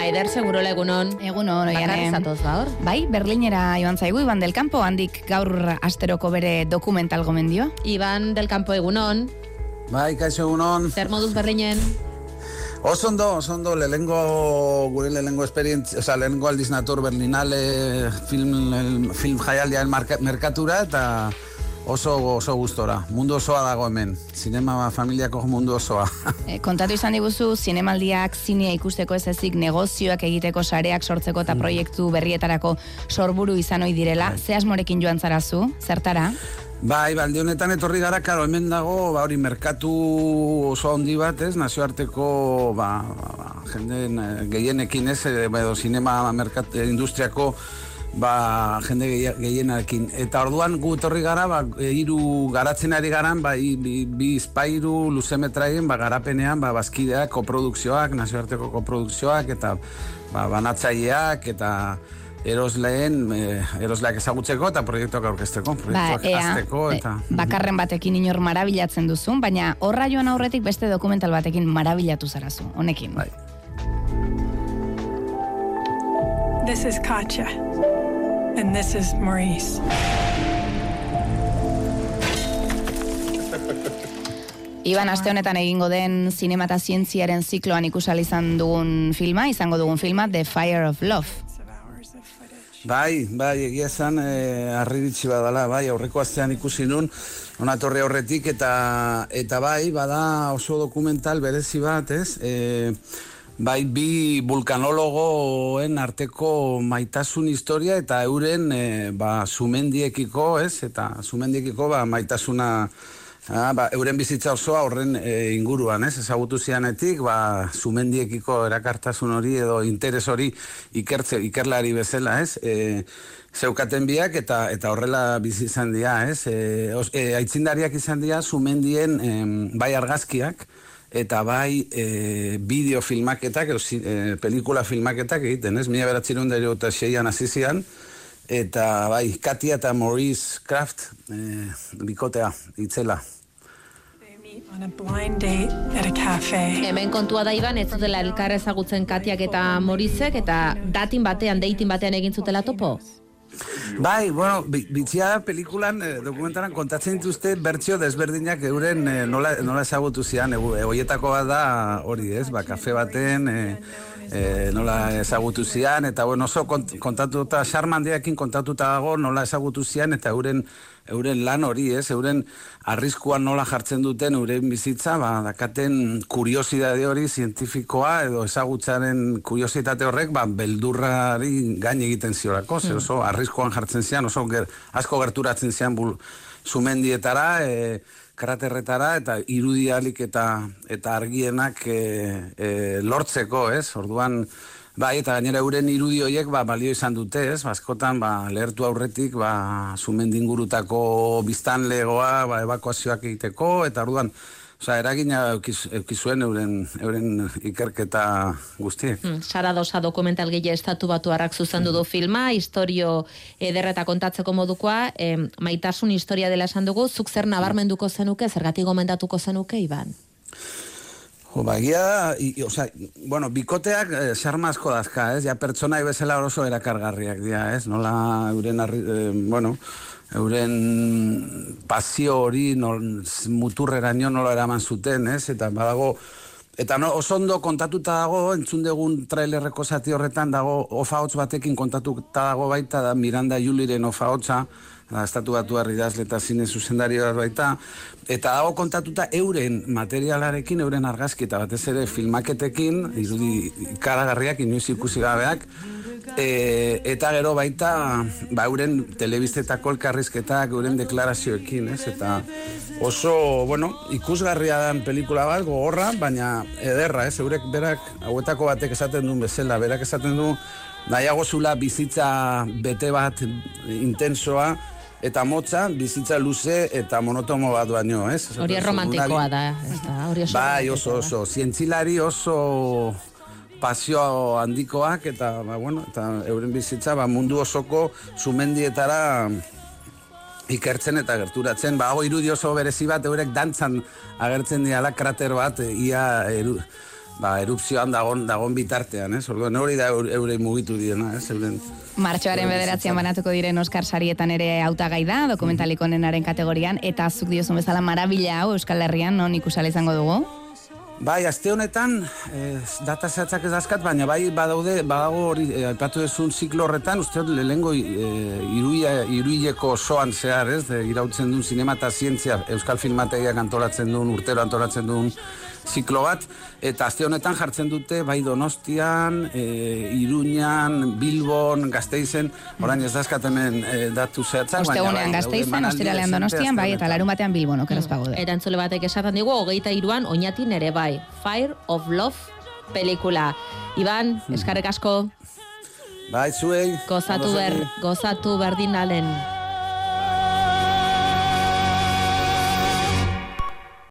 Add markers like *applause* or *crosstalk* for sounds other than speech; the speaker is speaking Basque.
Maider, seguro egunon. Egunon, oian. Bakarri zatoz gaur. Bai, Berlinera joan zaigu, Iban del Campo, handik gaur asteroko bere dokumental gomendioa. Iban del Campo egunon. Bai, kaixo egunon. Zer moduz Berlinen? Oso ondo, oso ondo, lehengo, gure lehengo esperientzia, o sea, lehengo aldiz nator Berlinale film, film jaialdian merkatura, eta oso oso gustora. Mundu osoa dago hemen. Zinema familiako mundu osoa. *laughs* e, kontatu izan diguzu, zinemaldiak zinea ikusteko ez ezik negozioak egiteko sareak sortzeko eta mm. proiektu berrietarako sorburu izan ohi direla. Bai. Ze asmorekin joan zarazu? Zertara? Bai, balde honetan etorri gara, karo, hemen dago, ba, hori, merkatu oso handi bat, ez, nazioarteko, ba, ba, ba jende eh, gehienekin ez, edo zinema merkat, industriako, ba, jende gehienarekin. Eta orduan gu etorri gara, ba, hiru garatzen ari garan, ba, bi, bi izpairu luzemetraien, ba, garapenean, ba, bazkideak, koprodukzioak, nazioarteko koprodukzioak, eta ba, banatzaileak, eta erosleen, e, erosleak ezagutzeko eta proiektuak aurkezteko, proiektuak ba, azteko, eta... bakarren batekin inor marabilatzen duzun, baina horra joan aurretik beste dokumental batekin marabilatu zarazu, honekin. Bai. This is Katja. And this is Maurice. Iban aste honetan egingo den sinema eta zientziaren zikloan ikusal izan dugun filma, izango dugun filma, The Fire of Love. Bai, bai, egia esan, e, arribitsi badala, bai, aurreko astean ikusi nun, onatorre horretik, eta, eta bai, bada oso dokumental berezi bat, ez? E, Bai, bi vulkanologoen arteko maitasun historia eta euren e, ba, sumendiekiko, ez? Eta sumendiekiko ba, maitasuna, ah, ba, euren bizitza osoa horren e, inguruan, ez? Ezagutu zianetik, ba, sumendiekiko erakartasun hori edo interes hori ikertze, ikerlari bezala, ez? E, zeukaten biak eta eta horrela bizi izan dira, ez? E, e, aitzindariak izan dira sumendien e, bai argazkiak, eta bai e, bideo filmaketak, e, pelikula filmaketak egiten, ez? Mila beratzen dut eta seian azizian, eta bai, Katia eta Maurice Kraft e, bikotea, itzela. Hemen kontua da iban, ez zutela elkar ezagutzen Katiak eta Morizek, eta datin batean, deitin batean egin zutela topo? Bai, bueno, bitzia pelikulan, eh, dokumentaran kontatzen dituzte bertsio desberdinak euren eh, nola, nola ezagutu zian, egoietako bat da hori ez, ba, kafe baten, eh, eh, nola ezagutu zian, eta bueno, oso kontatuta, xarmandiakin kontatuta dago nola ezagutu zian, eta euren euren lan hori, ez, euren arriskuan nola jartzen duten euren bizitza, ba, dakaten kuriosidade hori zientifikoa edo ezagutzaren kuriositate horrek, ba, beldurrari gain egiten ziorako, mm. oso arriskuan jartzen zian, oso ger, asko gerturatzen zian bul, sumendietara, e, kraterretara eta irudialik eta eta argienak e, e, lortzeko, ez? Orduan Bai, eta gainera euren irudi horiek ba, balio izan dute, ez? Baskotan, ba, lehertu aurretik, ba, sumendingurutako biztan legoa, ba, evakuazioak egiteko, eta orduan, Osa, eragina eukizuen euren, euren ikerketa guztiek. Hmm, Sara dosa dokumental gehi estatu batu harrak zuzendu du filma, historio ederreta kontatzeko modukoa, eh, maitasun historia dela esan dugu, zuk zer nabarmenduko zenuke, zergatik gomendatuko zenuke, Iban? Jo, ba, egia, o sea, bueno, bikoteak eh, sarmazko dazka, ez? Ja, pertsona bezala oso erakargarriak dira, ez? Nola, euren, arri, eh, bueno, euren pasio hori nol, muturrera nio nola eraman zuten, ez? Eta badago, eta no, oso ondo kontatuta dago, entzun degun trailerreko zati horretan dago, ofa batekin kontatuta dago baita, da Miranda Juliren ofa hotza, estatu batu harri eta zine zuzendario baita, eta dago kontatuta euren materialarekin, euren argazki, eta batez ere filmaketekin, irudi ikaragarriak, inoiz ikusi gabeak, e, eta gero baita, ba, euren telebiztetako elkarrizketak, euren deklarazioekin, ez? Eta oso, bueno, ikusgarria dan pelikula bat, gogorra, baina ederra, ez? Eurek berak, hauetako batek esaten duen bezala, berak esaten du, nahiago zula bizitza bete bat intensoa, eta motza, bizitza luze eta monotomo bat baino, ez? Hori romantikoa da, hori oso. Bai, oso, oso, zientzilari oso pasio handikoak eta, ba, bueno, eta euren bizitza, ba, mundu osoko sumendietara ikertzen eta gerturatzen, ba, hau irudi oso berezi bat, eurek dantzan agertzen diala krater bat, ia eru, ba, erupzioan dagon, dagon bitartean, ez? Orduan hori da eure, mugitu diena, ez? Euren, Martxoaren bederatzean banatuko diren Oscar sarietan ere hautagai da, dokumentalik onenaren kategorian, eta zuk diozun bezala marabila hau Euskal Herrian, non ikusala izango dugu? Bai, aste honetan, eh, data zehatzak ez dazkat, baina bai badaude, badago hori, eh, aipatu dezun ziklo horretan, uste dut lehengo eh, iruia, iruileko osoan zehar, ez, de, irautzen duen sinema eta zientzia, Euskal Filmategiak antolatzen duen, urtero antolatzen duen ziklo bat, eta aste honetan jartzen dute, bai Donostian, e, Iruñan, Bilbon, Gasteizen, orain ez dazkat hemen e, datu zehatzak, baina Ostegunean bai, gazteizen, ostiralean donostian, bai, eta larun batean bilbon, okeraz Mm. pagode. Erantzule batek esaten digu, hogeita iruan, oinatin ere bai. Fire of Love pelikula. Iban, eskarek asko, Bai, zuei. gozatu ber, segi. gozatu berdin alen.